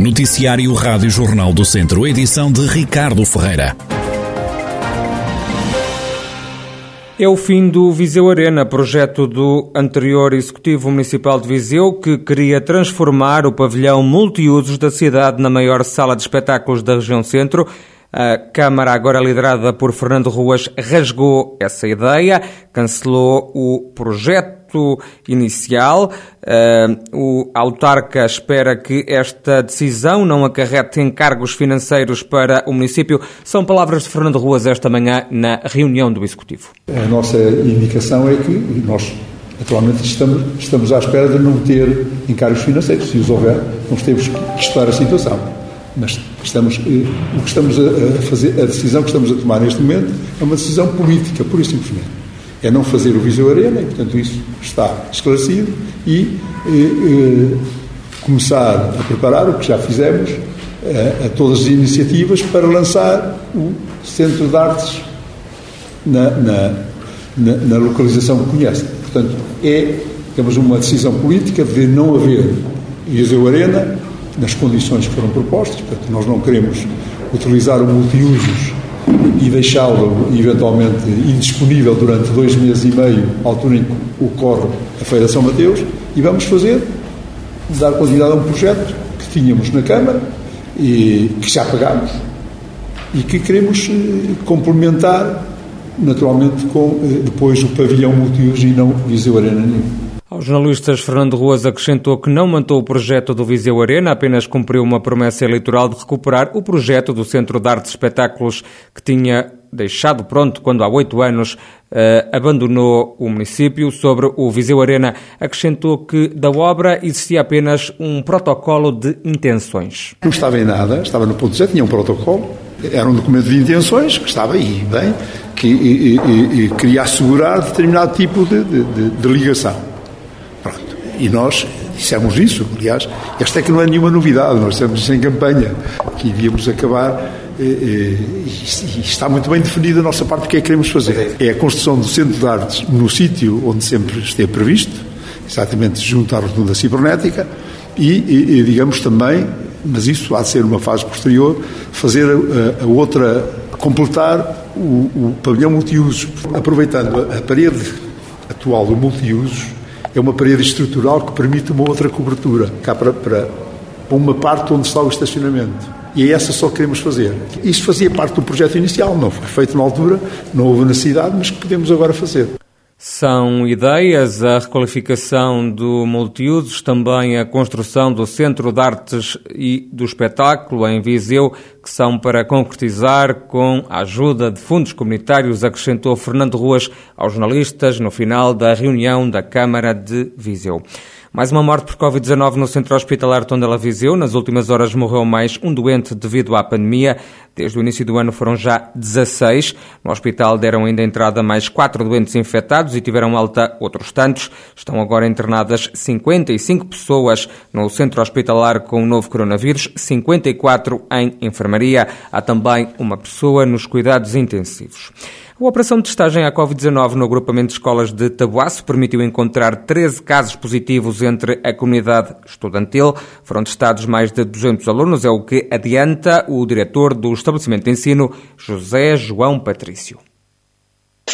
Noticiário Rádio Jornal do Centro, edição de Ricardo Ferreira. É o fim do Viseu Arena, projeto do anterior Executivo Municipal de Viseu, que queria transformar o pavilhão multiusos da cidade na maior sala de espetáculos da região centro. A Câmara, agora liderada por Fernando Ruas, rasgou essa ideia, cancelou o projeto projeto inicial. Uh, o autarca espera que esta decisão não acarrete encargos financeiros para o município. São palavras de Fernando Ruas esta manhã na reunião do Executivo. A nossa indicação é que nós Atualmente estamos, estamos à espera de não ter encargos financeiros. Se os houver, nós temos que estudar a situação. Mas estamos, eh, o que estamos a fazer, a decisão que estamos a tomar neste momento é uma decisão política, pura e simplesmente é não fazer o Viseu Arena, e portanto isso está esclarecido, e eh, eh, começar a preparar o que já fizemos, eh, a todas as iniciativas para lançar o Centro de Artes na, na, na, na localização que conhecem. Portanto, é, temos uma decisão política de não haver Viseu Arena nas condições que foram propostas, portanto, nós não queremos utilizar o multiusos e deixá-lo eventualmente indisponível durante dois meses e meio, altura em que ocorre a Feira São Mateus, e vamos fazer, dar quantidade a um projeto que tínhamos na Câmara e que já pagámos e que queremos eh, complementar naturalmente com eh, depois o pavilhão multiuso e não Viseu Arena nenhum. Aos jornalistas, Fernando Ruas acrescentou que não mantou o projeto do Viseu Arena, apenas cumpriu uma promessa eleitoral de recuperar o projeto do Centro de Arte e Espetáculos que tinha deixado pronto quando há oito anos eh, abandonou o município. Sobre o Viseu Arena, acrescentou que da obra existia apenas um protocolo de intenções. Não estava em nada, estava no ponto zero, tinha um protocolo, era um documento de intenções que estava aí, bem, que e, e, e queria assegurar determinado tipo de, de, de ligação. E nós dissemos isso, aliás, esta é que não é nenhuma novidade, nós dissemos isso em campanha, que iríamos acabar e, e, e, está muito bem definida a nossa parte do que é que queremos fazer. É a construção do Centro de Artes no sítio onde sempre esteve previsto, exatamente junto à rotunda cibernética, e, e, digamos também, mas isso há de ser uma fase posterior, fazer a, a outra, completar o, o pavilhão multiusos, aproveitando a, a parede atual do multiusos, é uma parede estrutural que permite uma outra cobertura, cá para, para, uma parte onde está o estacionamento. E é essa só que queremos fazer. Isto fazia parte do projeto inicial, não foi feito na altura, não houve necessidade, mas que podemos agora fazer. São ideias a requalificação do multiusos, também a construção do Centro de Artes e do Espetáculo em Viseu, que são para concretizar com a ajuda de fundos comunitários, acrescentou Fernando Ruas aos jornalistas no final da reunião da Câmara de Viseu. Mais uma morte por Covid-19 no centro hospitalar Tondela Viseu. Nas últimas horas morreu mais um doente devido à pandemia. Desde o início do ano foram já 16. No hospital deram ainda entrada mais quatro doentes infectados e tiveram alta outros tantos. Estão agora internadas 55 pessoas no centro hospitalar com o novo coronavírus, 54 em enfermaria. Há também uma pessoa nos cuidados intensivos. A operação de testagem à Covid-19 no agrupamento de escolas de Tabuaço permitiu encontrar 13 casos positivos entre a comunidade estudantil. Foram testados mais de 200 alunos, é o que adianta o diretor do estabelecimento de ensino, José João Patrício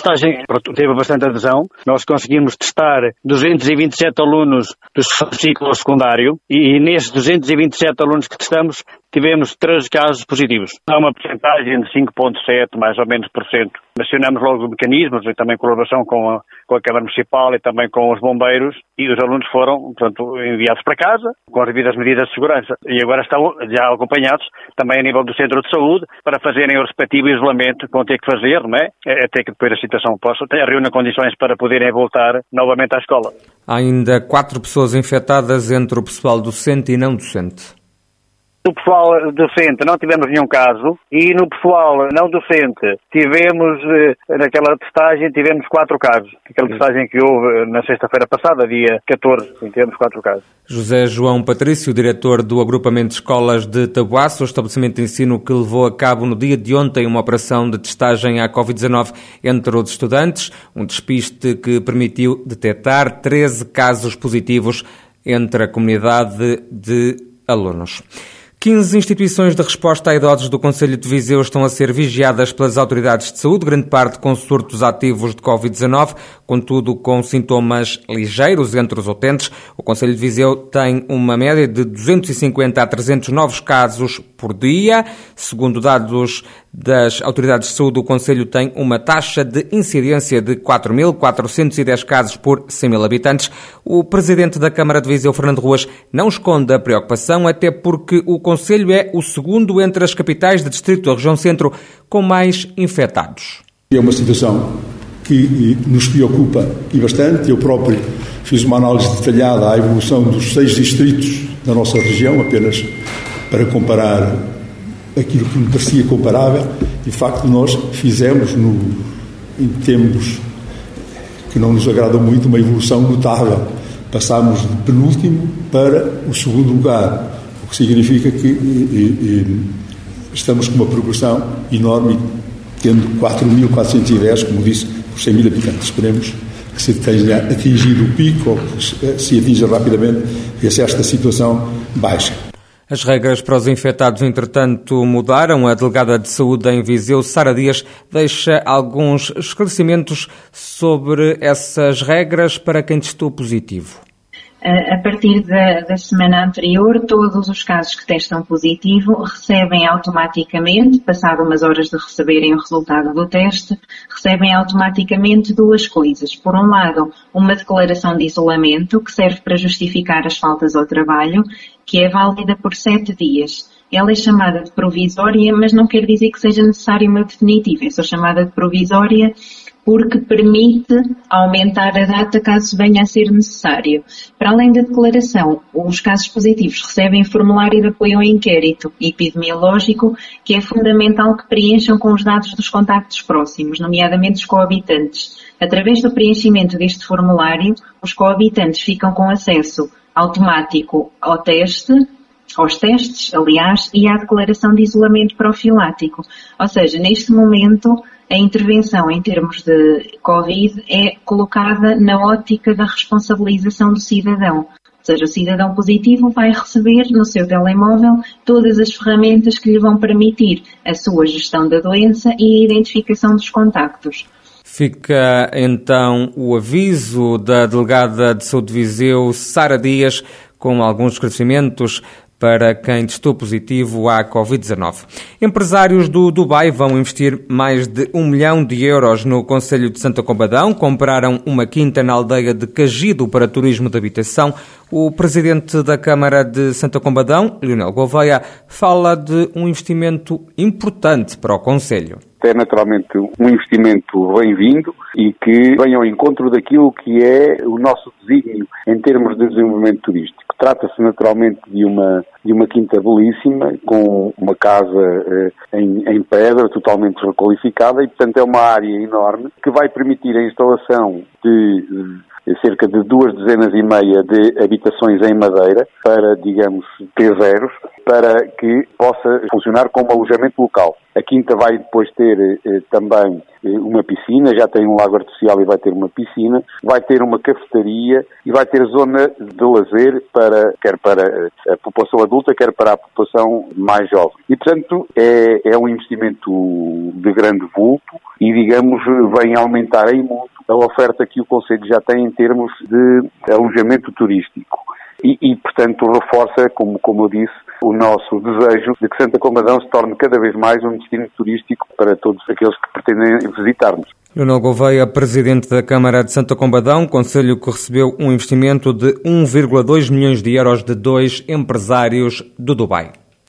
testagem teve bastante adesão. Nós conseguimos testar 227 alunos do ciclo secundário e, e nesses 227 alunos que testamos tivemos 13 casos positivos. Há uma porcentagem de 5,7 mais ou menos por cento. Mencionamos logo os mecanismos e também colaboração com a, com a Câmara Municipal e também com os bombeiros e os alunos foram, portanto, enviados para casa com as devidas medidas de segurança e agora estão já acompanhados também a nível do Centro de Saúde para fazerem o respectivo isolamento que vão ter que fazer, não é? Até que depois a situação possa, reúna condições para poderem voltar novamente à escola. Há ainda quatro pessoas infectadas entre o pessoal docente e não docente. No pessoal docente não tivemos nenhum caso e no pessoal não docente tivemos, eh, naquela testagem, tivemos quatro casos. Aquela testagem que houve na sexta-feira passada, dia 14, sim, tivemos quatro casos. José João Patrício, diretor do agrupamento de escolas de Tabuaço, o estabelecimento de ensino que levou a cabo no dia de ontem uma operação de testagem à Covid-19 entre os estudantes, um despiste que permitiu detectar 13 casos positivos entre a comunidade de alunos. 15 instituições de resposta a idosos do Conselho de Viseu estão a ser vigiadas pelas autoridades de saúde, grande parte com surtos ativos de Covid-19, contudo com sintomas ligeiros entre os utentes. O Conselho de Viseu tem uma média de 250 a 300 novos casos por dia. Segundo dados das autoridades de saúde, o Conselho tem uma taxa de incidência de 4.410 casos por 100 mil habitantes. O presidente da Câmara de Viseu, Fernando Ruas, não esconde a preocupação, até porque o Conselho é o segundo entre as capitais de distrito da região centro com mais infectados. É uma situação que nos preocupa e bastante. Eu próprio fiz uma análise detalhada à evolução dos seis distritos da nossa região, apenas para comparar aquilo que me parecia comparável. De facto, nós fizemos, no, em tempos que não nos agradam muito, uma evolução notável. Passámos de penúltimo para o segundo lugar, o que significa que e, e, estamos com uma progressão enorme, tendo 4.410, como disse, por 100 mil habitantes. Esperemos que se tenha atingido o pico ou que se atinja rapidamente e se esta situação baixe. As regras para os infectados, entretanto, mudaram. A delegada de saúde em Viseu, Sara Dias, deixa alguns esclarecimentos sobre essas regras para quem testou positivo. A partir da, da, semana anterior, todos os casos que testam positivo recebem automaticamente, passado umas horas de receberem o resultado do teste, recebem automaticamente duas coisas. Por um lado, uma declaração de isolamento, que serve para justificar as faltas ao trabalho, que é válida por sete dias. Ela é chamada de provisória, mas não quer dizer que seja necessária uma definitiva. É só chamada de provisória porque permite aumentar a data caso venha a ser necessário. Para além da declaração, os casos positivos recebem formulário de apoio ao inquérito epidemiológico, que é fundamental que preencham com os dados dos contactos próximos, nomeadamente os coabitantes. Através do preenchimento deste formulário, os coabitantes ficam com acesso automático ao teste, aos testes, aliás, e à declaração de isolamento profilático. Ou seja, neste momento, a intervenção em termos de Covid é colocada na ótica da responsabilização do cidadão. Ou seja, o cidadão positivo vai receber no seu telemóvel todas as ferramentas que lhe vão permitir a sua gestão da doença e a identificação dos contactos. Fica então o aviso da delegada de saúde de Viseu, Sara Dias, com alguns esclarecimentos para quem testou positivo à Covid-19. Empresários do Dubai vão investir mais de um milhão de euros no Conselho de Santa Combadão, compraram uma quinta na aldeia de Cagido para turismo de habitação. O presidente da Câmara de Santa Combadão, Leonel Gouveia, fala de um investimento importante para o Conselho é naturalmente um investimento bem-vindo e que vem ao encontro daquilo que é o nosso desígnio em termos de desenvolvimento turístico. Trata-se naturalmente de uma, de uma quinta belíssima, com uma casa eh, em, em, pedra, totalmente requalificada, e portanto é uma área enorme que vai permitir a instalação de cerca de duas dezenas e meia de habitações em madeira para, digamos, T0, para que possa funcionar como alojamento local. A Quinta vai depois ter eh, também eh, uma piscina, já tem um lago artificial e vai ter uma piscina, vai ter uma cafetaria e vai ter zona de lazer para, quer para eh, a população adulta, quer para a população mais jovem. E, portanto, é, é um investimento de grande vulto e, digamos, vem aumentar em muito a oferta que o Conselho já tem em termos de alojamento turístico. E, e, portanto, reforça, como, como eu disse, o nosso desejo de que Santa Combadão se torne cada vez mais um destino turístico para todos aqueles que pretendem visitar-nos. Leonel Gouveia, presidente da Câmara de Santa Combadão, conselho que recebeu um investimento de 1,2 milhões de euros de dois empresários do Dubai.